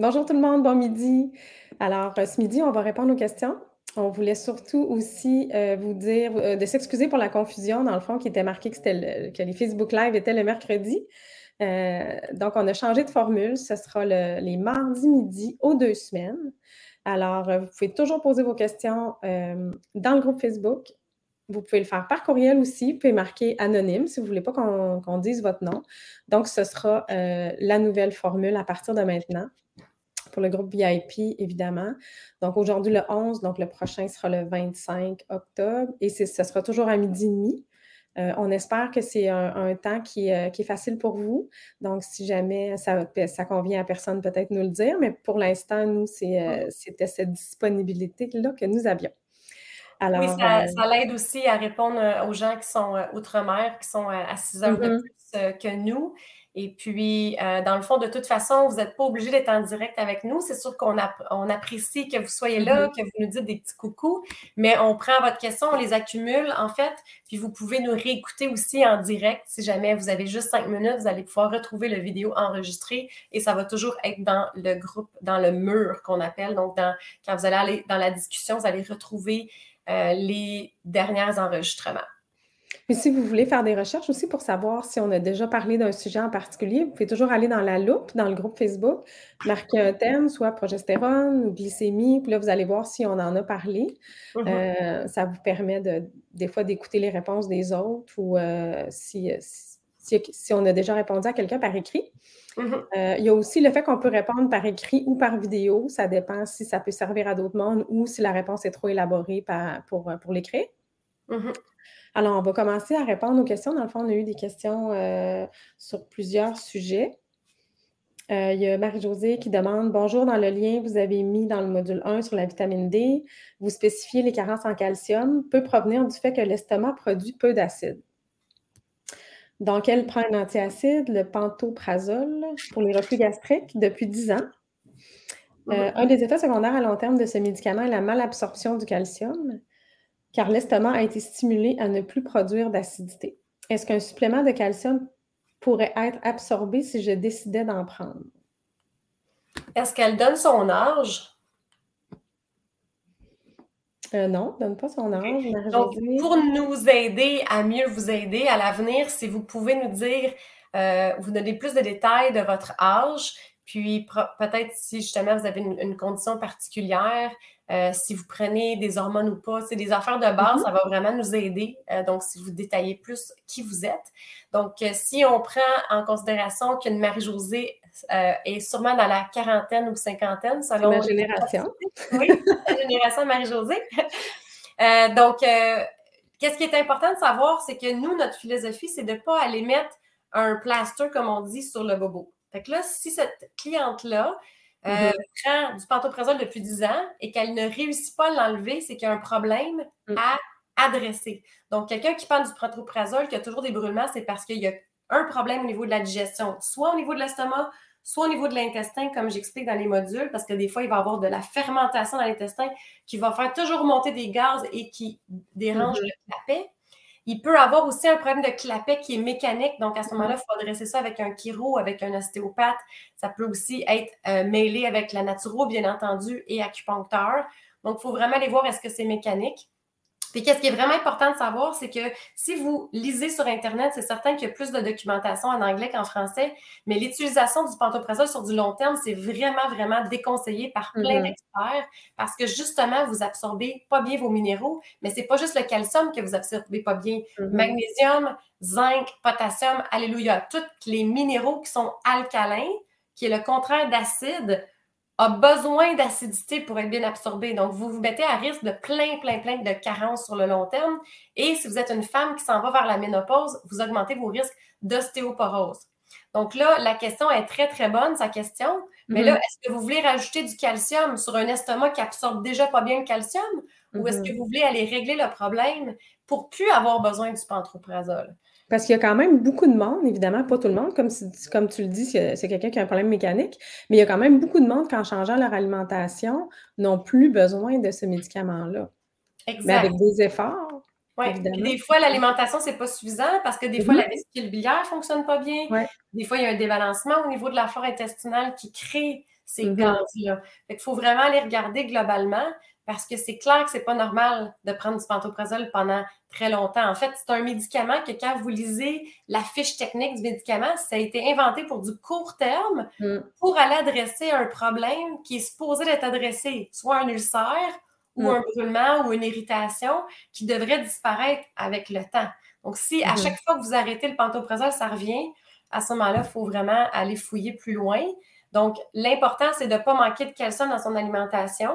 Bonjour tout le monde, bon midi. Alors, euh, ce midi, on va répondre aux questions. On voulait surtout aussi euh, vous dire euh, de s'excuser pour la confusion, dans le fond, qui était marqué que, que les Facebook Live étaient le mercredi. donc, on a changé de formule. Ce sera les mardis midi aux deux semaines. Alors, vous pouvez toujours poser vos questions dans le groupe Facebook. Vous pouvez le faire par courriel aussi. Vous pouvez marquer anonyme si vous ne voulez pas qu'on dise votre nom. Donc, ce sera la nouvelle formule à partir de maintenant pour le groupe VIP, évidemment. Donc, aujourd'hui, le 11, donc le prochain sera le 25 octobre et ce sera toujours à midi et demi. Euh, on espère que c'est un, temps euh, qui, est facile pour vous. Donc, si jamais ça, ça convient à personne, peut-être nous le dire. Mais pour l'instant, nous, euh, c'était cette disponibilité-là que nous avions. Alors, oui, ça, l'aide aussi à répondre aux gens qui sont outre-mer, qui sont à 6 heures de mm-hmm. plus que nous. Et puis, euh, dans le fond, de toute façon, vous n'êtes pas obligé d'être en direct avec nous. C'est sûr qu'on on apprécie que vous soyez là, mm-hmm. que vous nous dites des petits coucous, mais on prend votre question, on les accumule, en fait, puis vous pouvez nous réécouter aussi en direct. Si jamais vous avez juste cinq minutes, vous allez pouvoir retrouver la vidéo enregistrée et ça va toujours être dans le groupe, dans le mur qu'on appelle. Donc, quand vous allez aller dans la discussion, vous allez retrouver euh, les derniers enregistrements. Et si vous voulez faire des recherches aussi pour savoir si on a déjà parlé d'un sujet en particulier, vous pouvez toujours aller dans la loupe, dans le groupe Facebook, marquer un thème, soit progestérone ou glycémie, puis là, vous allez voir si on en a parlé. Mm-hmm. Euh, ça vous permet de, des fois d'écouter les réponses des autres ou euh, si, si, on a déjà répondu à quelqu'un par écrit. Euh, il y a aussi le fait qu'on peut répondre par écrit ou par vidéo. Ça dépend si ça peut servir à d'autres mondes ou si la réponse est trop élaborée pour, pour l'écrire. Mm-hmm. Alors, on va commencer à répondre aux questions. Dans le fond, on a eu des questions euh, sur plusieurs sujets. Euh, il y a Marie-Josée qui demande Bonjour, dans le lien, vous avez mis dans le module 1 sur la vitamine D, vous spécifiez les carences en calcium, peut provenir du fait que l'estomac produit peu d'acide. Donc, elle prend un antiacide, le pantoprazole, pour les reflux gastriques depuis 10 ans? Euh, un des effets secondaires à long terme de ce médicament est la malabsorption du calcium car l'estomac a été stimulé à ne plus produire d'acidité. Est-ce qu'un supplément de calcium pourrait être absorbé si je décidais d'en prendre? Est-ce qu'elle donne son âge? Euh, non, donne pas son âge. Donc, pour nous aider à mieux vous aider à l'avenir, si vous pouvez nous dire, euh, vous donner plus de détails de votre âge, puis peut-être si justement vous avez une condition particulière, euh, si vous prenez des hormones ou pas. C'est des affaires de base, mm-hmm. ça va vraiment nous aider. Euh, donc, si vous détaillez plus qui vous êtes. Donc, euh, si on prend en considération qu'une Marie-Josée est sûrement dans la quarantaine ou cinquantaine, selon la génération. Oui, la génération de Marie-Josée. donc, qu'est-ce qui est important de savoir, c'est que nous, notre philosophie, c'est de ne pas aller mettre un plaster, comme on dit, sur le bobo. Fait que là, si cette cliente-là, euh, mm-hmm. prend du pantoprazole depuis 10 ans et qu'elle ne réussit pas à l'enlever, c'est qu'il y a un problème mm. à adresser. Donc, quelqu'un qui prend du pantoprazole, qui a toujours des brûlements, c'est parce qu'il y a un problème au niveau de la digestion, soit au niveau de l'estomac, soit au niveau de l'intestin, comme j'explique dans les modules, parce que des fois, il va y avoir de la fermentation dans l'intestin qui va faire toujours monter des gaz et qui dérange mm-hmm. la paix. Il peut avoir aussi un problème de clapet qui est mécanique. Donc, à ce moment-là, il faut adresser ça avec un chiro, avec un ostéopathe. Ça peut aussi être euh, mêlé avec la naturo, bien entendu, et acupuncteur. Donc, il faut vraiment aller voir est-ce que c'est mécanique. Puis qu'est-ce qui est vraiment important de savoir, c'est que si vous lisez sur Internet, c'est certain qu'il y a plus de documentation en anglais qu'en français, mais l'utilisation du pantoprazole sur du long terme, c'est vraiment, vraiment déconseillé par plein mm-hmm. d'experts parce que justement, vous absorbez pas bien vos minéraux, mais c'est pas juste le calcium que vous absorbez pas bien. Mm-hmm. Magnésium, zinc, potassium, alléluia, tous les minéraux qui sont alcalins, qui est le contraire d'acide, a besoin d'acidité pour être bien absorbé. Donc, vous vous mettez à risque de plein, plein, plein de carences sur le long terme. Et si vous êtes une femme qui s'en va vers la ménopause, vous augmentez vos risques d'ostéoporose. Donc là, la question est très, très bonne, sa question. Mais là, mm-hmm. est-ce que vous voulez rajouter du calcium sur un estomac qui absorbe déjà pas bien le calcium? Ou est-ce que mm-hmm. vous voulez aller régler le problème pour plus avoir besoin du pantoprazole? Parce qu'il y a quand même beaucoup de monde, évidemment, pas tout le monde, comme, comme tu le dis, c'est quelqu'un qui a un problème mécanique, mais il y a quand même beaucoup de monde qui, en changeant leur alimentation, n'ont plus besoin de ce médicament-là. Exact. Mais avec des efforts. Oui, des fois, l'alimentation, ce n'est pas suffisant parce que des fois, mm-hmm. la vésicule biliaire ne fonctionne pas bien. Des fois, il y a un débalancement au niveau de la flore intestinale qui crée ces mm-hmm. gaz-là. Il faut vraiment aller regarder globalement parce que c'est clair que c'est pas normal de prendre du pantoprazole pendant très longtemps. En fait, c'est un médicament que quand vous lisez la fiche technique du médicament, ça a été inventé pour du court terme, mm. pour aller adresser un problème qui est supposé d'être adressé, soit un ulcère ou mm. un brûlement ou une irritation qui devrait disparaître avec le temps. Donc, si à mm-hmm. chaque fois que vous arrêtez le pantoprazole, ça revient, à ce moment-là, il faut vraiment aller fouiller plus loin. Donc, l'important, c'est de ne pas manquer de calcium dans son alimentation.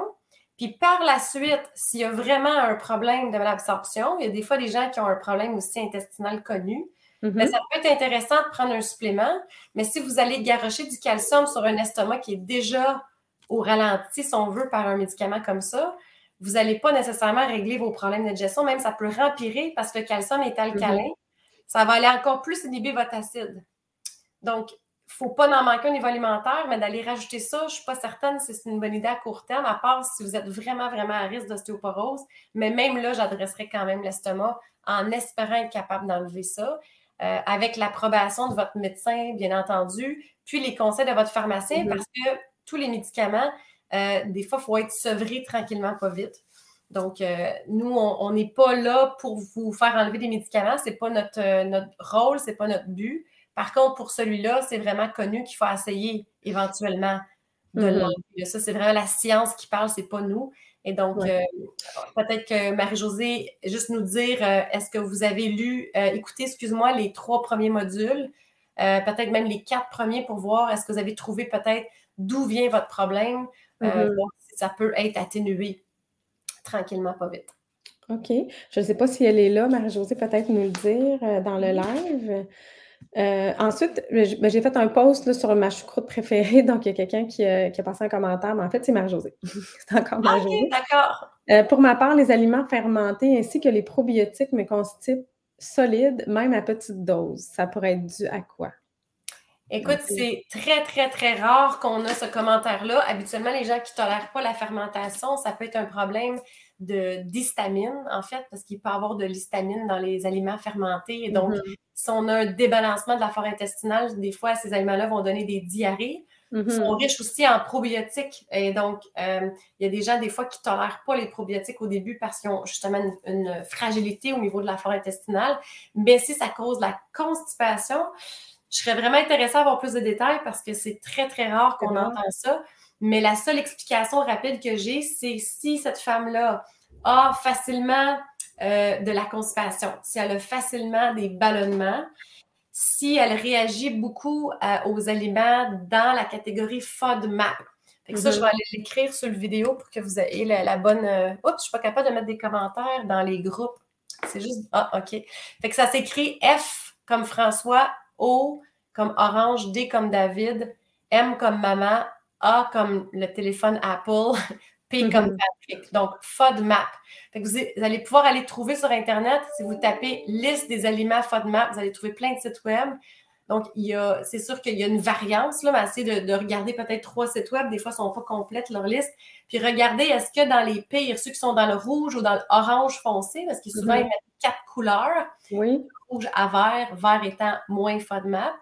Puis par la suite, s'il y a vraiment un problème de l'absorption, il y a des fois des gens qui ont un problème aussi intestinal connu, mm-hmm. mais ça peut être intéressant de prendre un supplément. Mais si vous allez garocher du calcium sur un estomac qui est déjà au ralenti, si on veut, par un médicament comme ça, vous n'allez pas nécessairement régler vos problèmes de digestion, même ça peut rempirer parce que le calcium est alcalin. Mm-hmm. Ça va aller encore plus inhiber votre acide. Donc, faut pas en manquer au niveau alimentaire, mais d'aller rajouter ça, je ne suis pas certaine si c'est une bonne idée à court terme, à part si vous êtes vraiment, vraiment à risque d'ostéoporose. Mais même là, j'adresserai quand même l'estomac en espérant être capable d'enlever ça, euh, avec l'approbation de votre médecin, bien entendu, puis les conseils de votre pharmacien, mm-hmm. parce que tous les médicaments, euh, des fois, il faut être sevré tranquillement, pas vite. Donc, euh, nous, on n'est pas là pour vous faire enlever des médicaments. Ce n'est pas notre, notre rôle, ce n'est pas notre but. Par contre, pour celui-là, c'est vraiment connu qu'il faut essayer éventuellement de mm-hmm. l'enlever. Ça, c'est vraiment la science qui parle, c'est pas nous. Et donc, euh, peut-être que Marie-Josée, juste nous dire, euh, est-ce que vous avez lu, euh, écoutez, excuse-moi, les trois premiers modules, peut-être même les quatre premiers pour voir, est-ce que vous avez trouvé peut-être d'où vient votre problème, voir si ça peut être atténué tranquillement, pas vite. OK. Je ne sais pas si elle est là, Marie-Josée, peut-être nous le dire dans le live. Euh, ensuite, ben, j'ai fait un post sur ma choucroute préférée, donc il y a quelqu'un qui, a passé un commentaire, mais en fait, c'est Marie-Josée. c'est encore ah, Marie-Josée. d'accord. Euh, pour ma part, les aliments fermentés ainsi que les probiotiques me constituent solides, même à petite dose. Ça pourrait être dû à quoi? Écoute, c'est très, très, très rare qu'on a ce commentaire-là. Habituellement, les gens qui ne tolèrent pas la fermentation, ça peut être un problème d'histamine, en fait, parce qu'il peut y avoir de l'histamine dans les aliments fermentés. Et donc, mm-hmm. si on a un débalancement de la flore intestinale, des fois, ces aliments-là vont donner des diarrhées. Ils sont mm-hmm. riches aussi en probiotiques. Et donc, euh, il y a des gens, des fois, qui ne tolèrent pas les probiotiques au début parce qu'ils ont justement une, fragilité au niveau de la flore intestinale. Mais si ça cause la constipation, je serais vraiment intéressée à avoir plus de détails parce que c'est très, très rare qu'on entend ça. Mais la seule explication rapide que j'ai, c'est si cette femme-là a facilement euh, de la constipation, si elle a facilement des ballonnements, si elle réagit beaucoup euh, aux aliments dans la catégorie FODMAP. Fait ça, je vais mm-hmm. aller l'écrire sur le vidéo pour que vous ayez la, bonne. Euh, oups, je ne suis pas capable de mettre des commentaires dans les groupes. C'est juste. Ah, OK. Fait que ça s'écrit F comme François, O comme Orange, D comme David, M comme maman, a comme le téléphone Apple, P comme mm-hmm. Patrick. Donc, FODMAP. vous, allez pouvoir aller trouver sur Internet, si vous tapez liste des aliments FODMAP, vous allez trouver plein de sites web. Donc, c'est sûr qu'il y a une variance, là, mais essayez de, regarder peut-être trois sites web. Des fois, ils ne sont pas complètes, leur liste. Puis, regardez, est-ce que dans les pires, ceux qui sont dans le rouge ou dans l'orange foncé, parce qu'ils souvent, mm-hmm. ils mettent quatre couleurs. Oui. Rouge à vert, vert étant moins FODMAP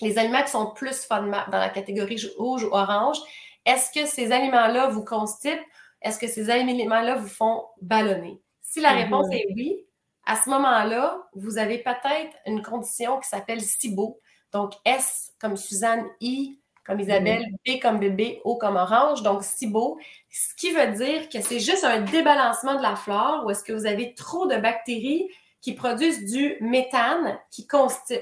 les aliments qui sont plus FODMAP dans la catégorie rouge ou orange, est-ce que ces aliments-là vous constipent? Est-ce que ces aliments-là vous font ballonner? Si la réponse mhm. est oui, à ce moment-là, vous avez peut-être une condition qui s'appelle SIBO. Donc S comme Suzanne, I comme Isabelle, mhm. B comme bébé, O comme orange, donc SIBO, ce qui veut dire que c'est juste un débalancement de la flore ou est-ce que vous avez trop de bactéries qui produisent du méthane qui constipe.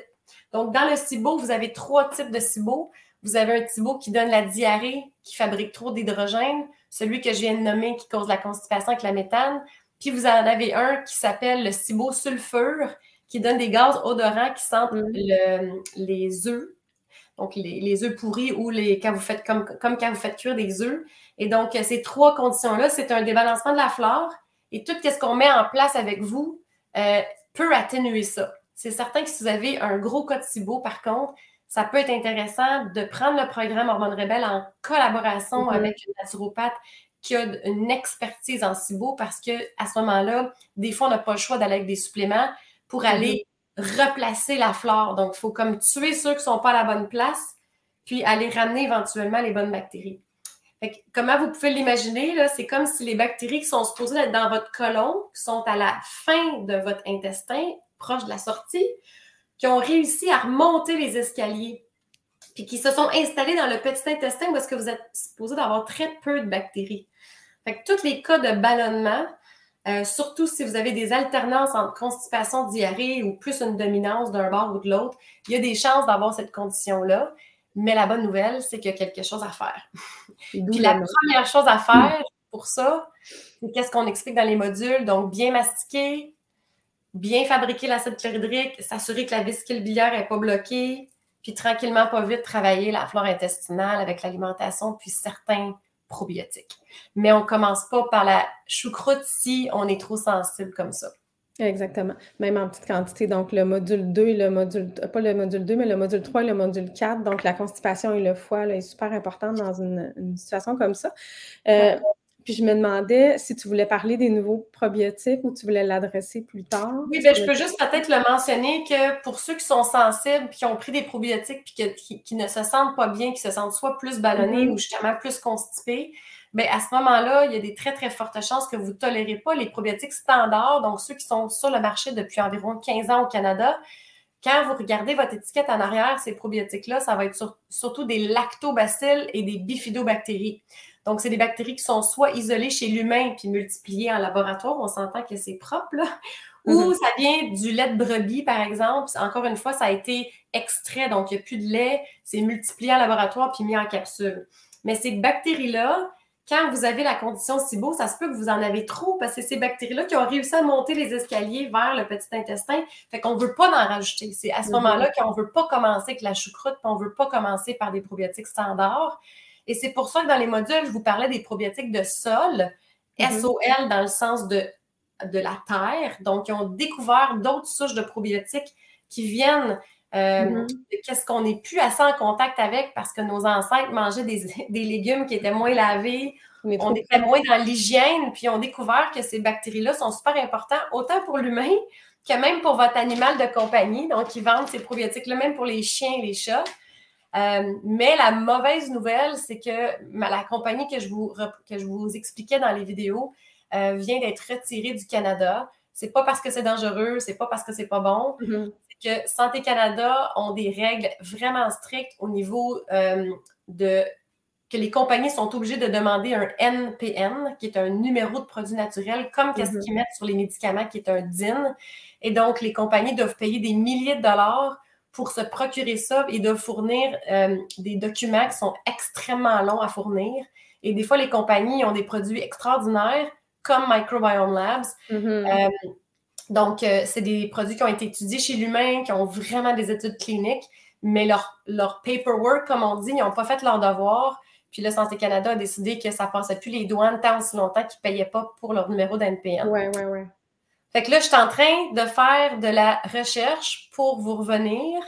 Donc, dans le SIBO, vous avez trois types de SIBO. Vous avez un SIBO qui donne la diarrhée, qui fabrique trop d'hydrogène, celui que je viens de nommer qui cause la constipation avec la méthane. Puis vous en avez un qui s'appelle le SIBO sulfure, qui donne des gaz odorants qui sentent mm. les œufs, donc les, œufs pourris ou les, quand vous faites comme, comme quand vous faites cuire des œufs. Et donc, ces trois conditions-là, c'est un débalancement de la flore. Et tout ce qu'on met en place avec vous euh, peut atténuer ça. C'est certain que si vous avez un gros cas de SIBO, par contre, ça peut être intéressant de prendre le programme Hormone Rebelle en collaboration mm-hmm. avec une naturopathe qui a une expertise en SIBO parce que à ce moment-là, des fois, on n'a pas le choix d'aller avec des suppléments pour aller mm-hmm. replacer la flore. Donc, il faut comme tuer ceux qui ne sont pas à la bonne place, puis aller ramener éventuellement les bonnes bactéries. comment vous pouvez l'imaginer, c'est comme si les bactéries qui sont supposées être dans votre côlon, qui sont à la fin de votre intestin, proche de la sortie, qui ont réussi à remonter les escaliers, puis qui se sont installées dans le petit intestin parce que vous êtes supposé d'avoir très peu de bactéries. Fait que tous les cas de ballonnement, euh, surtout si vous avez des alternances entre constipation, diarrhée ou plus une dominance d'un bord ou de l'autre, il y a des chances d'avoir cette condition-là. Mais la bonne nouvelle, c'est qu'il y a quelque chose à faire. Puis la première chose à faire pour ça, c'est qu'est-ce qu'on explique dans les modules. Donc, bien mastiquer, bien fabriquer l'acide chlorhydrique, s'assurer que la vésicule biliaire n'est pas bloquée, puis tranquillement, pas vite, travailler la flore intestinale avec l'alimentation, puis certains probiotiques. Mais on ne commence pas par la choucroute si on est trop sensible comme ça. Exactement. Même en petite quantité. Donc, le module 2 et le module, pas le module 2, mais le module 3 et le module 4. Donc, la constipation et le foie là, est super important dans une, situation comme ça. Euh, puis je me demandais si tu voulais parler des nouveaux probiotiques ou tu voulais l'adresser plus tard. Oui, bien, je peux juste peut-être le mentionner que pour ceux qui sont sensibles, puis qui ont pris des probiotiques, puis qui, ne se sentent pas bien, qui se sentent soit plus ballonnés mm-hmm. ou justement plus constipés, bien, à ce moment-là, il y a des très, très fortes chances que vous ne tolérez pas les probiotiques standards, donc ceux qui sont sur le marché depuis environ 15 ans au Canada. Quand vous regardez votre étiquette en arrière, ces probiotiques-là, ça va être surtout des lactobacilles et des bifidobactéries. Donc, c'est des bactéries qui sont soit isolées chez l'humain puis multipliées en laboratoire, on s'entend que c'est propre, là, ou mm-hmm. ça vient du lait de brebis, par exemple. Encore une fois, ça a été extrait, donc il n'y a plus de lait, c'est multiplié en laboratoire puis mis en capsule. Mais ces bactéries-là, quand vous avez la condition SIBO, ça se peut que vous en avez trop parce que c'est ces bactéries-là qui ont réussi à monter les escaliers vers le petit intestin. Fait qu'on ne veut pas en rajouter. C'est à ce mm-hmm. moment-là qu'on ne veut pas commencer avec la choucroute, puis on ne veut pas commencer par des probiotiques standards. Et c'est pour ça que dans les modules, je vous parlais des probiotiques de sol, mm-hmm. SOL dans le sens de, de la terre. Donc, ils ont découvert d'autres souches de probiotiques qui viennent euh, mm-hmm. de qu'est-ce qu'on n'est plus assez en contact avec parce que nos ancêtres mangeaient des, légumes qui étaient moins lavés. On était moins dans l'hygiène, puis on découvert que ces bactéries-là sont super importantes, autant pour l'humain que même pour votre animal de compagnie. Donc, ils vendent ces probiotiques-là, même pour les chiens et les chats. Euh, mais la mauvaise nouvelle, c'est que la compagnie que je vous, que je vous expliquais dans les vidéos euh, vient d'être retirée du Canada. C'est pas parce que c'est dangereux, c'est pas parce que c'est pas bon. Mm-hmm. C'est que Santé Canada ont des règles vraiment strictes au niveau euh, de que les compagnies sont obligées de demander un NPN, qui est un numéro de produit naturel, comme qu'est-ce mm-hmm. qu'ils mettent sur les médicaments, qui est un DIN. Et donc, les compagnies doivent payer des milliers de dollars pour se procurer ça et de fournir euh, des documents qui sont extrêmement longs à fournir. Et des fois, les compagnies ont des produits extraordinaires comme Microbiome Labs. Mm-hmm. Euh, donc, euh, c'est des produits qui ont été étudiés chez l'humain, qui ont vraiment des études cliniques, mais leur, leur paperwork, comme on dit, ils n'ont pas fait leur devoir. Puis le Santé Canada a décidé que ça ne passait plus les douanes tant aussi longtemps qu'ils ne payaient pas pour leur numéro d'NPN. Oui, oui, oui. Fait que là, je suis en train de faire de la recherche pour vous revenir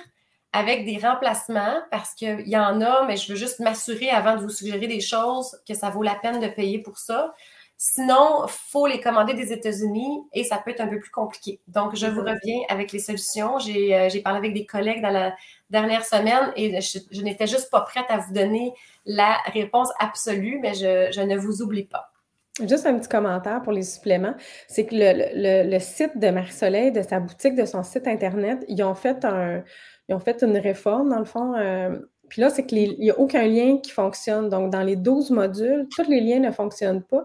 avec des remplacements parce qu'il y en a, mais je veux juste m'assurer avant de vous suggérer des choses que ça vaut la peine de payer pour ça. Sinon, il faut les commander des États-Unis et ça peut être un peu plus compliqué. Donc, je vous reviens avec les solutions. Euh, j'ai parlé avec des collègues dans la dernière semaine et je, n'étais juste pas prête à vous donner la réponse absolue, mais je ne vous oublie pas. Juste un petit commentaire pour les suppléments, c'est que le, site de Marie-Soleil, de sa boutique, de son site Internet, ils ont fait, un, ils ont fait une réforme, dans le fond. Euh, puis là, c'est qu'il n'y a aucun lien qui fonctionne. Donc, dans les 12 modules, tous les liens ne fonctionnent pas.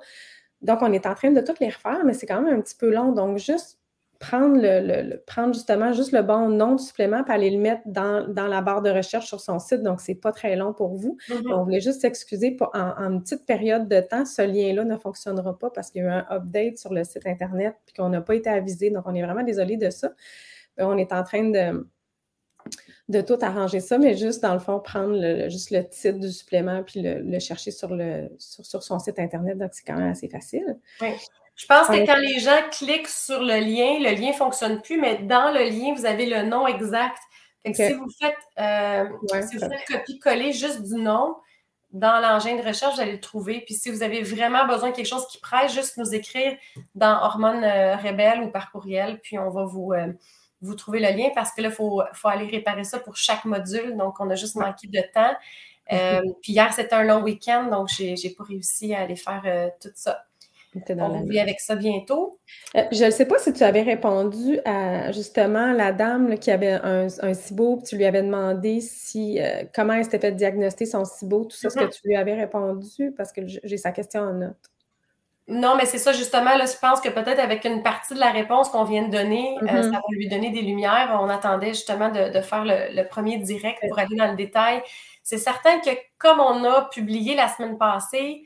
Donc, on est en train de tous les refaire, mais c'est quand même un petit peu long. Donc, juste prendre, le, prendre justement juste le bon nom de supplément et aller le mettre dans, la barre de recherche sur son site. Donc, ce n'est pas très long pour vous. Mm-hmm. On voulait juste s'excuser pour en, une petite période de temps, ce lien-là ne fonctionnera pas parce qu'il y a eu un update sur le site Internet et qu'on n'a pas été avisé. Donc, on est vraiment désolé de ça. Euh, on est en train de, de tout arranger ça, mais juste dans le fond, prendre juste le titre du supplément puis le, chercher sur, le, sur, son site Internet. Donc, c'est quand même assez facile. Oui. Je pense que quand les gens cliquent sur le lien, le lien ne fonctionne plus, mais dans le lien, vous avez le nom exact. Si vous faites, euh, copier-coller juste du nom dans l'engin de recherche, vous allez le trouver. Puis si vous avez vraiment besoin de quelque chose qui presse, juste nous écrire dans Hormones euh, Rebelles ou par courriel, puis on va vous, euh, vous trouver le lien parce que là, il faut, faut, aller réparer ça pour chaque module. Donc, on a juste manqué de temps. Euh, puis hier, c'était un long week-end, donc j'ai n'ai pas réussi à aller faire tout ça. On revient avec ça bientôt. Euh, je ne sais pas si tu avais répondu à justement la dame qui avait un, un SIBO, tu lui avais demandé si comment elle s'était fait diagnostiquer son SIBO, tout ça, ce que mm-hmm. tu lui avais répondu, parce que j'ai sa question en note. Non, mais c'est ça justement, là, je pense que peut-être avec une partie de la réponse qu'on vient de donner, mm-hmm. ça va lui donner des lumières. On attendait justement de, faire le, premier direct pour aller dans le détail. C'est certain que comme on a publié la semaine passée,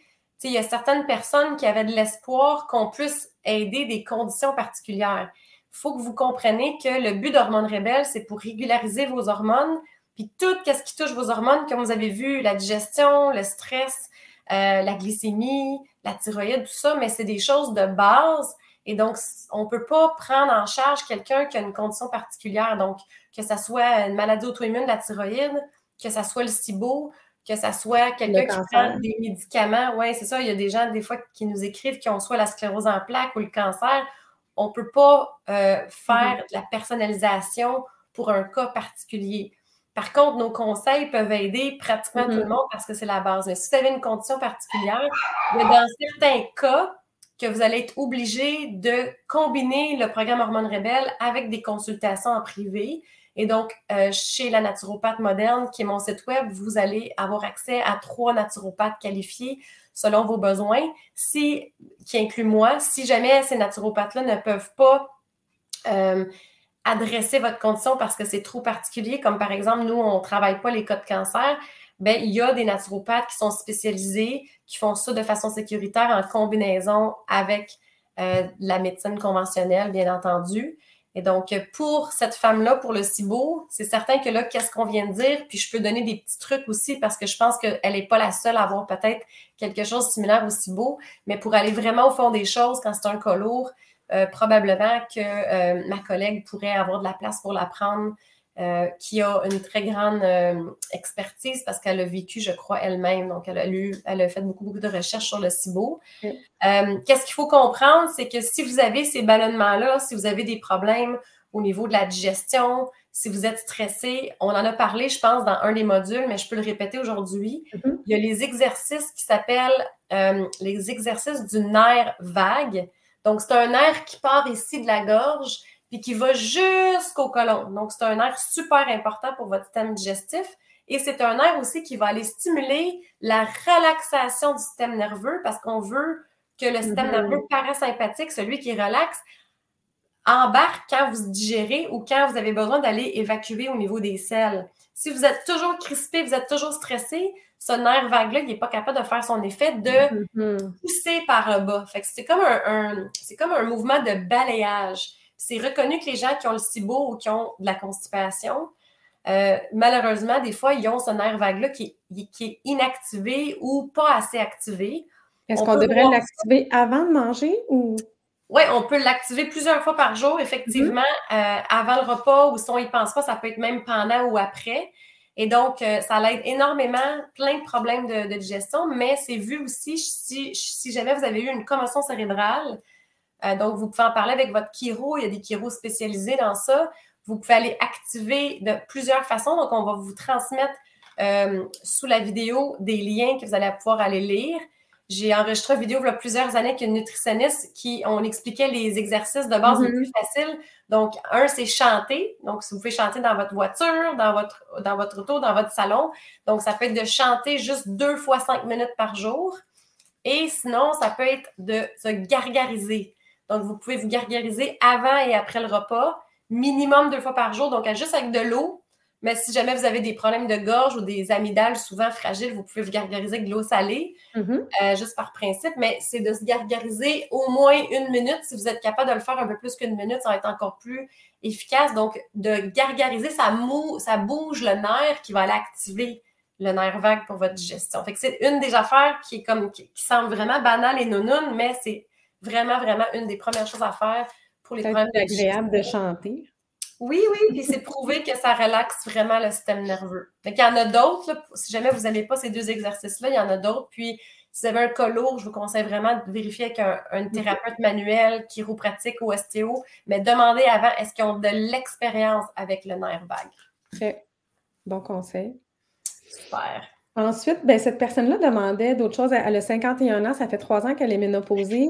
il y a certaines personnes qui avaient de l'espoir qu'on puisse aider des conditions particulières. Il faut que vous compreniez que le but d'Hormones Rebelles, c'est pour régulariser vos hormones, puis tout ce qui touche vos hormones, comme vous avez vu, la digestion, le stress, euh, la glycémie, la thyroïde, tout ça, mais c'est des choses de base. Et donc, on ne peut pas prendre en charge quelqu'un qui a une condition particulière. Donc, que ce soit une maladie auto-immune la thyroïde, que ce soit le SIBO, que ce soit quelqu'un qui prend des médicaments. Oui, c'est ça. Il y a des gens, des fois, qui nous écrivent qui ont soit la sclérose en plaques ou le cancer. On ne peut pas euh, faire de la personnalisation pour un cas particulier. Par contre, nos conseils peuvent aider pratiquement tout le mm-hmm. monde parce que c'est la base. Mais si vous avez une condition particulière, dans certains cas, que vous allez être obligé de combiner le programme Hormones Rebelle avec des consultations en privé. Et donc, euh, chez la naturopathe moderne, qui est mon site web, vous allez avoir accès à trois naturopathes qualifiés selon vos besoins, qui inclut moi. Si jamais ces naturopathes-là ne peuvent pas euh, adresser votre condition parce que c'est trop particulier, comme par exemple, nous, on ne travaille pas les cas de cancer, bien, il y a des naturopathes qui sont spécialisés, qui font ça de façon sécuritaire en combinaison avec euh, la médecine conventionnelle, bien entendu. Et donc, pour cette femme-là, pour le SIBO, c'est certain que là, qu'est-ce qu'on vient de dire? Puis je peux donner des petits trucs aussi parce que je pense qu'elle n'est pas la seule à avoir peut-être quelque chose de similaire au SIBO. Mais pour aller vraiment au fond des choses, quand c'est un cas euh, probablement que euh, ma collègue pourrait avoir de la place pour l'apprendre, euh, qui a une très grande expertise parce qu'elle a vécu, je crois, elle-même. Donc, elle a lu, elle a fait beaucoup, beaucoup de recherches sur le SIBO. Qu'est-ce qu'il faut comprendre? C'est que si vous avez ces ballonnements-là, si vous avez des problèmes au niveau de la digestion, si vous êtes stressé, on en a parlé, je pense, dans un des modules, mais je peux le répéter aujourd'hui. Mm-hmm. Il y a les exercices qui s'appellent les exercices du nerf vague. Donc, c'est un air qui part ici de la gorge puis qui va jusqu'au côlon. Donc, c'est un air super important pour votre système digestif. Et c'est un air aussi qui va aller stimuler la relaxation du système nerveux parce qu'on veut que le système mm-hmm. nerveux parasympathique, celui qui relaxe, embarque quand vous digérez ou quand vous avez besoin d'aller évacuer au niveau des selles. Si vous êtes toujours crispé, vous êtes toujours stressé, ce nerf vague-là, il n'est pas capable de faire son effet de mm-hmm. pousser par le bas. Fait c'est comme un, c'est comme un mouvement de balayage. C'est reconnu que les gens qui ont le SIBO ou qui ont de la constipation, euh, malheureusement, des fois, ils ont ce nerf vague-là qui, qui, est inactivé ou pas assez activé. Est-ce qu'on devrait l'activer avant de manger ou? Oui, on peut l'activer plusieurs fois par jour, effectivement, mm-hmm. euh, avant le repas ou si on n'y pense pas, ça peut être même pendant ou après. Et donc, euh, ça l'aide énormément, plein de problèmes de, digestion, mais c'est vu aussi si, si, jamais vous avez eu une commotion cérébrale. Euh, donc, vous pouvez en parler avec votre chiro. Il y a des chiros spécialisés dans ça. Vous pouvez aller activer de plusieurs façons. Donc, on va vous transmettre euh, sous la vidéo des liens que vous allez pouvoir aller lire. J'ai enregistré une vidéo il y a plusieurs années avec une nutritionniste qui on expliquait les exercices de base les mm-hmm. plus faciles. Donc, un, c'est chanter. Donc, si vous pouvez chanter dans votre voiture, dans votre, dans votre auto, dans votre salon. Donc, ça peut être de chanter juste deux fois cinq minutes par jour. Et sinon, ça peut être de se gargariser. Donc, vous pouvez vous gargariser avant et après le repas, minimum deux fois par jour. Donc, juste avec de l'eau, mais si jamais vous avez des problèmes de gorge ou des amygdales souvent fragiles, vous pouvez vous gargariser avec de l'eau salée, mm-hmm. euh, juste par principe. Mais c'est de se gargariser au moins une minute. Si vous êtes capable de le faire un peu plus qu'une minute, ça va être encore plus efficace. Donc, de gargariser, ça, mou ça bouge le nerf qui va aller activer le nerf vague pour votre digestion. Fait que c'est une des affaires qui est comme qui, semble vraiment banale et non mais c'est vraiment, vraiment une des premières choses à faire pour les problèmes agréable de chanter. Oui, oui, puis c'est prouvé que ça relaxe vraiment le système nerveux. Donc, il y en a d'autres. Si jamais vous n'avez pas ces deux exercices-là, il y en a d'autres. Puis, si vous avez un cas lourd, je vous conseille vraiment de vérifier avec un, mhm. thérapeute manuel, chiropratique ou ostéo, mais demandez avant est-ce qu'ils ont de l'expérience avec le nerf vague? Très bon conseil. Super. Ensuite, ben, cette personne-là demandait d'autres choses. Elle a 51 ans, ça fait trois ans qu'elle est ménopausée.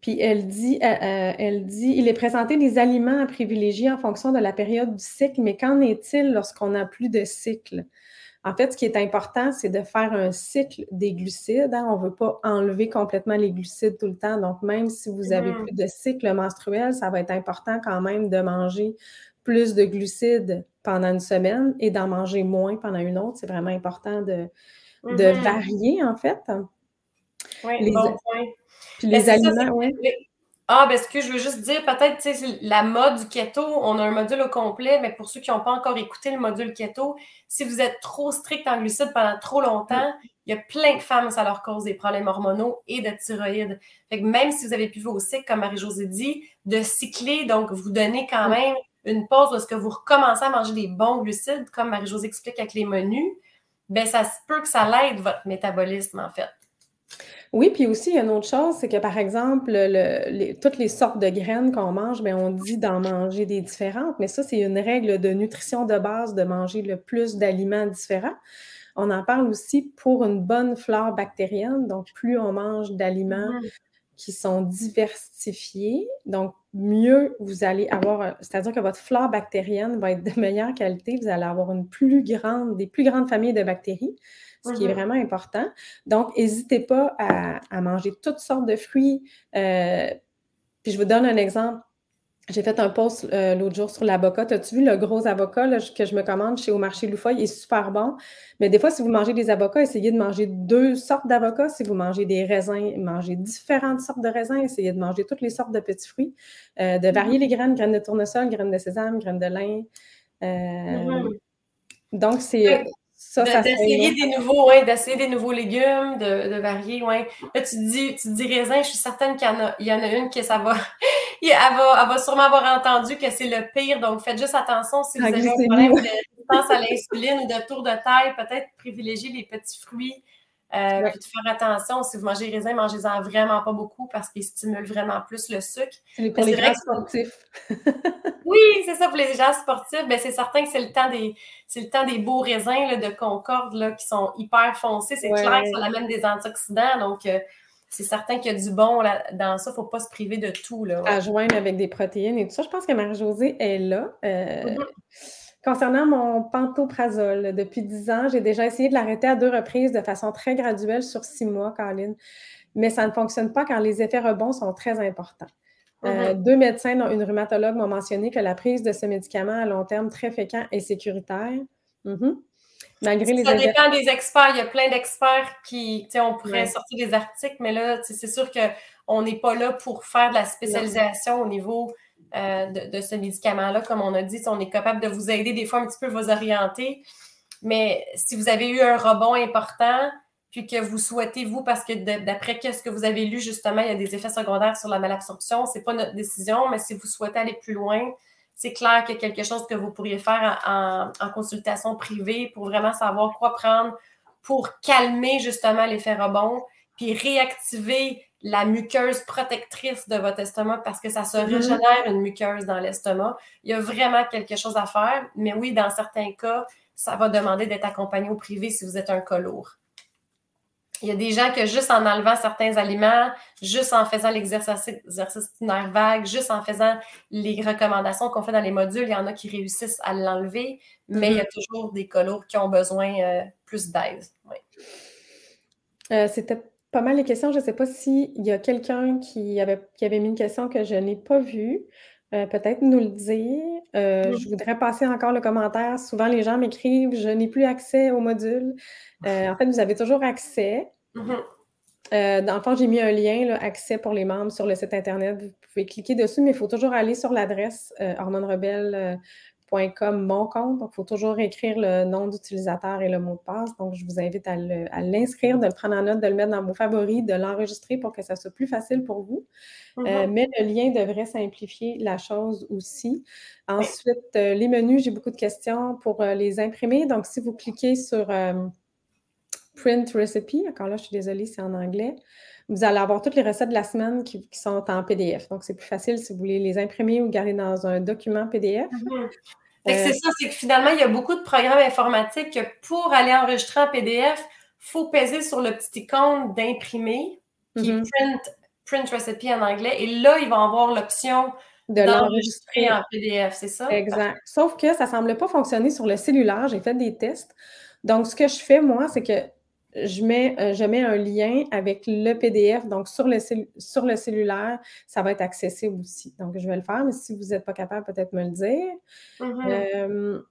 Puis elle dit, euh, euh, elle dit, il est présenté des aliments à privilégier en fonction de la période du cycle, mais qu'en est-il lorsqu'on n'a plus de cycle? En fait, ce qui est important, c'est de faire un cycle des glucides. Hein. On ne veut pas enlever complètement les glucides tout le temps. Donc, même si vous avez mm-hmm. plus de cycle menstruel, ça va être important quand même de manger plus de glucides pendant une semaine et d'en manger moins pendant une autre. C'est vraiment important de, de mm-hmm. varier, en fait. Oui, bon point. Puis les aliments, oui. Ah, ben, ce que je veux juste dire, peut-être, tu sais, la mode du keto, on a un module au complet, mais pour ceux qui n'ont pas encore écouté le module keto, si vous êtes trop strict en glucides pendant trop longtemps, il y a plein de femmes, ça leur cause des problèmes hormonaux et de thyroïde. Fait que même si vous avez pu vos cycles, comme Marie-Josée dit, de cycler, donc vous donnez quand même une pause où est-ce que vous recommencez à manger des bons glucides, comme Marie-Josée explique avec les menus, ben ça se peut que ça l'aide votre métabolisme, en fait. Oui, puis aussi, il y a une autre chose, c'est que par exemple, toutes les sortes de graines qu'on mange, bien, on dit d'en manger des différentes, mais ça, c'est une règle de nutrition de base de manger le plus d'aliments différents. On en parle aussi pour une bonne flore bactérienne. Donc, plus on mange d'aliments mmh. qui sont diversifiés, donc mieux vous allez avoir, c'est-à-dire que votre flore bactérienne va être de meilleure qualité, vous allez avoir une plus grande, des plus grandes familles de bactéries ce qui est mm-hmm. vraiment important. Donc, n'hésitez pas à, manger toutes sortes de fruits. Euh, puis je vous donne un exemple. J'ai fait un post euh, l'autre jour sur l'avocat. As-tu vu le gros avocat que je me commande chez au marché Loufoy? Il est super bon. Mais des fois, si vous mangez des avocats, essayez de manger deux sortes d'avocats. Si vous mangez des raisins, mangez différentes sortes de raisins. Essayez de manger toutes les sortes de petits fruits. Euh, de varier mm-hmm. les graines, graines de tournesol, graines de sésame, graines de lin. Mm-hmm. Donc, c'est d'essayer des nouveaux, ouais, d'essayer des nouveaux légumes, de, varier, ouais. Là, tu dis, tu dis raisin, je suis certaine qu'il y en a, il y en a une que ça va, elle va, elle va sûrement avoir entendu que c'est le pire. Donc, faites juste attention si vous avez un problème de résistance à l'insuline ou de tour de taille, peut-être privilégier les petits fruits. Euh, puis de faire attention, si vous mangez raisin, mangez-en vraiment pas beaucoup parce qu'ils stimulent vraiment plus le sucre. C'est pour les gens sportifs. oui, c'est ça, pour les gens sportifs. Ben, c'est certain que c'est le temps des c'est le temps des beaux raisins là, de Concorde là, qui sont hyper foncés. C'est clair que ça amène des antioxydants. Donc, euh, c'est certain qu'il y a du bon là, dans ça. Il ne faut pas se priver de tout. Là, À joindre avec des protéines et tout ça. Je pense que Marie-Josée est là. Euh, mm-hmm. Concernant mon pantoprazole, depuis 10 ans, j'ai déjà essayé de l'arrêter à deux reprises de façon très graduelle sur six mois, Caroline, mais ça ne fonctionne pas car les effets rebonds sont très importants. Euh, mm-hmm. deux médecins, dont une rhumatologue, m'ont mentionné que la prise de ce médicament à long terme très fréquent est sécuritaire. Mm-hmm. Malgré les ça dépend des experts. Il y a plein d'experts qui, on pourrait sortir des articles, mais là, c'est sûr qu'on n'est pas là pour faire de la spécialisation au niveau euh, de, ce médicament-là. Comme on a dit, on est capable de vous aider, des fois un petit peu vous orienter. Mais si vous avez eu un rebond important, puis que vous souhaitez, vous, parce que d'après ce que vous avez lu, justement, il y a des effets secondaires sur la malabsorption, ce n'est pas notre décision, mais si vous souhaitez aller plus loin, c'est clair qu'il y a quelque chose que vous pourriez faire en, en, consultation privée pour vraiment savoir quoi prendre pour calmer justement l'effet rebond, puis réactiver la muqueuse protectrice de votre estomac parce que ça se mm-hmm. régénère une muqueuse dans l'estomac. Il y a vraiment quelque chose à faire, mais oui, dans certains cas, ça va demander d'être accompagné au privé si vous êtes un cas lourd. Il y a des gens que juste en enlevant certains aliments, juste en faisant l'exercice nerf vague, juste en faisant les recommandations qu'on fait dans les modules, il y en a qui réussissent à l'enlever, mais il y a mm-hmm. toujours des lourds qui ont besoin euh, plus d'aide. Euh, c'était pas mal les questions. Je ne sais pas s'il y a quelqu'un qui avait, qui avait mis une question que je n'ai pas vue. Euh, peut-être nous le dire. Euh, je voudrais passer encore le commentaire. Souvent, les gens m'écrivent Je n'ai plus accès au module. Euh, en fait, vous avez toujours accès. Mm-hmm. dans le fond, j'ai mis un lien, là, accès pour les membres sur le site Internet. Vous pouvez cliquer dessus, mais il faut toujours aller sur l'adresse hormone mon compte. Donc, il faut toujours écrire le nom d'utilisateur et le mot de passe. Donc, je vous invite à l'inscrire, de le prendre en note, de le mettre dans vos favoris, de l'enregistrer pour que ça soit plus facile pour vous. Euh, mm-hmm. mais le lien devrait simplifier la chose aussi. Ensuite, euh, les menus, j'ai beaucoup de questions pour euh, les imprimer. Donc, si vous cliquez sur Print Recipe, encore là, je suis désolée, c'est en anglais vous allez avoir toutes les recettes de la semaine qui, sont en PDF. Donc, c'est plus facile si vous voulez les imprimer ou garder dans un document PDF. Mm-hmm. C'est ça, c'est que finalement, il y a beaucoup de programmes informatiques que pour aller enregistrer en PDF, faut peser sur le petit icône d'imprimer, qui est Mhm. print, print recipe en anglais. Et là, ils vont avoir l'option De l'enregistrer. en PDF, c'est ça? Exact. Sauf que ça ne semble pas fonctionner sur le cellulaire. J'ai fait des tests. Donc, ce que je fais, moi, c'est que je mets, euh, je mets un lien avec le PDF. Donc, sur le, cellu- sur le cellulaire, ça va être accessible aussi. Donc, je vais le faire, mais si vous n'êtes pas capable, peut-être me le dire. Mhm. Euh,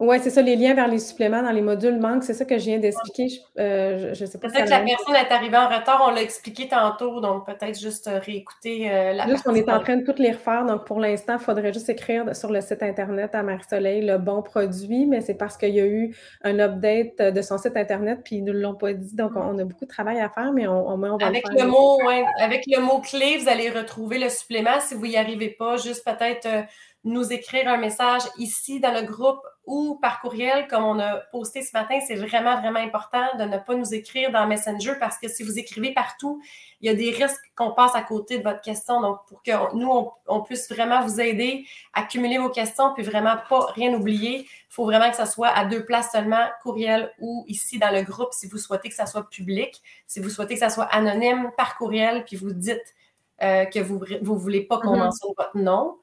oui, c'est ça, les liens vers les suppléments dans les modules manquent. C'est ça que je viens d'expliquer. Je ne sais pas si Peut-être que ça la personne est arrivée en retard, on l'a expliqué tantôt, donc peut-être juste euh, réécouter euh, la Juste, on est en train de toutes les refaire. Donc, pour l'instant, il faudrait juste écrire sur le site Internet à Marie-Soleil le bon produit, mais c'est parce qu'il y a eu un update de son site Internet, puis ils ne nous l'ont pas dit. Donc, on a beaucoup de travail à faire, mais on, on, on va Avec le faire. le mot, ouais, avec le mot clé, vous allez retrouver le supplément. Si vous n'y arrivez pas, juste peut-être euh, nous écrire un message ici dans le groupe ou par courriel, comme on a posté ce matin. C'est vraiment, vraiment important de ne pas nous écrire dans Messenger parce que si vous écrivez partout, il y a des risques qu'on passe à côté de votre question. Donc, pour que nous, on, on puisse vraiment vous aider à cumuler vos questions puis vraiment pas rien oublier, il faut vraiment que ça soit à deux places seulement, courriel ou ici dans le groupe si vous souhaitez que ça soit public, si vous souhaitez que ça soit anonyme par courriel, puis vous dites euh, que vous ne voulez pas qu'on Mhm. mentionne votre nom.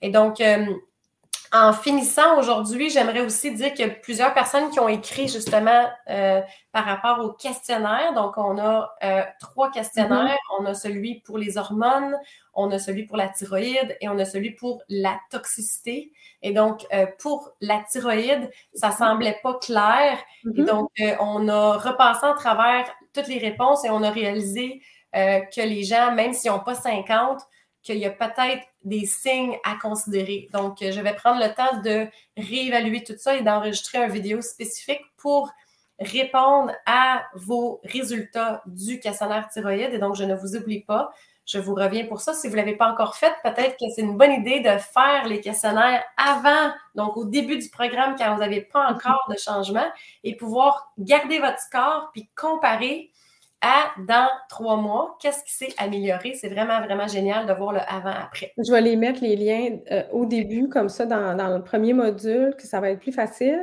Et donc, euh, en finissant aujourd'hui, j'aimerais aussi dire qu'il y a plusieurs personnes qui ont écrit justement euh, par rapport au questionnaire. Donc, on a euh, trois questionnaires. On a celui pour les hormones, on a celui pour la thyroïde et on a celui pour la toxicité. Et donc, euh, pour la thyroïde, ça semblait pas clair. Et Mhm. donc, euh, on a repassé à travers toutes les réponses et on a réalisé euh, que les gens, même s'ils n'ont pas 50, qu'il y a peut-être des signes à considérer. Donc, euh, je vais prendre le temps de réévaluer tout ça et d'enregistrer une vidéo spécifique pour répondre à vos résultats du questionnaire thyroïde. Et donc, je ne vous oublie pas. Je vous reviens pour ça. Si vous ne l'avez pas encore fait, peut-être que c'est une bonne idée de faire les questionnaires avant, donc au début du programme, quand vous n'avez pas encore de changement, et pouvoir garder votre score puis comparer à dans trois mois, qu'est-ce qui s'est amélioré? C'est vraiment, vraiment génial de voir le avant-après. Je vais les mettre, les liens, euh, au début, comme ça, dans, dans, le premier module, que ça va être plus facile.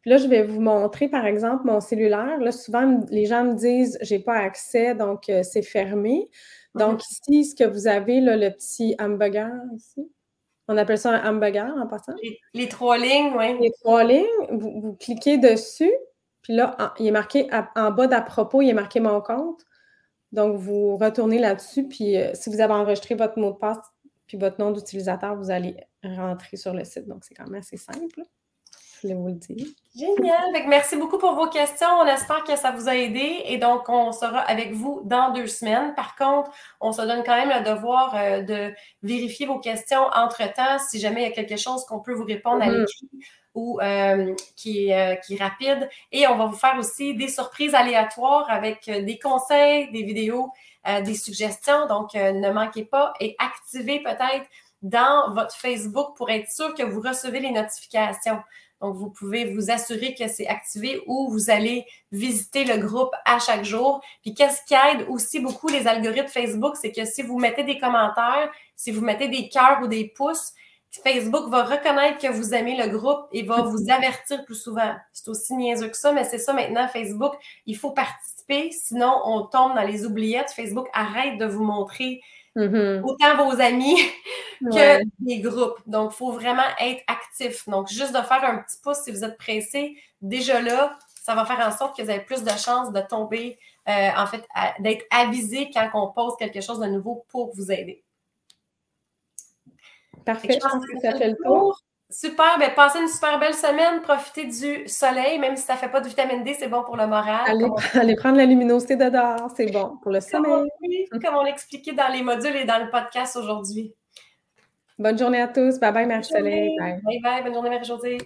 Puis là, je vais vous montrer, par exemple, mon cellulaire. Là, souvent, les gens me disent, j'ai pas accès, donc euh, c'est fermé. Donc, mm -hmm. ici, ce que vous avez, là, le petit hamburger, ici. On appelle ça un hamburger en passant. Les, les trois lignes, oui. Les trois lignes, vous, vous cliquez dessus. Puis là, en, il est marqué à, en bas d'à propos, il est marqué mon compte. Donc, vous retournez là-dessus. Puis, euh, si vous avez enregistré votre mot de passe puis votre nom d'utilisateur, vous allez rentrer sur le site. Donc, c'est quand même assez simple. Je voulais vous le dire. Génial. Donc, merci beaucoup pour vos questions. On espère que ça vous a aidé. Et donc, on sera avec vous dans deux semaines. Par contre, on se donne quand même le devoir euh, de vérifier vos questions entre-temps si jamais il y a quelque chose qu'on peut vous répondre mm -hmm. Ou euh, qui, est, euh, qui est rapide. Et on va vous faire aussi des surprises aléatoires avec euh, des conseils, des vidéos, des suggestions. Donc, ne manquez pas et activez peut-être dans votre Facebook pour être sûr que vous recevez les notifications. Donc, vous pouvez vous assurer que c'est activé ou vous allez visiter le groupe à chaque jour. Puis, qu'est-ce qui aide aussi beaucoup les algorithmes Facebook, c'est que si vous mettez des commentaires, si vous mettez des cœurs ou des pouces, Facebook va reconnaître que vous aimez le groupe et va vous avertir plus souvent. C'est aussi niaiseux que ça, mais c'est ça maintenant, Facebook. Il faut participer, sinon on tombe dans les oubliettes. Facebook arrête de vous montrer mm -hmm. autant vos amis que Ouais. les groupes. Donc, il faut vraiment être actif. Donc, juste de faire un petit pouce si vous êtes pressé, déjà là, ça va faire en sorte que vous avez plus de chances de tomber, euh, en fait, d'être avisé quand on pose quelque chose de nouveau pour vous aider. Parfait, je pense que ça fait le tour. Super, bien, passez une super belle semaine, profitez du soleil, même si ça ne fait pas de vitamine D, c'est bon pour le moral. Allez, on... allez prendre la luminosité de dehors, c'est bon pour le comme sommeil. On, comme on l'expliquait dans les modules et dans le podcast aujourd'hui. Bonne journée à tous. Bye bye, Marie-Soleil. Bye bye, bonne journée, Marie-Josée.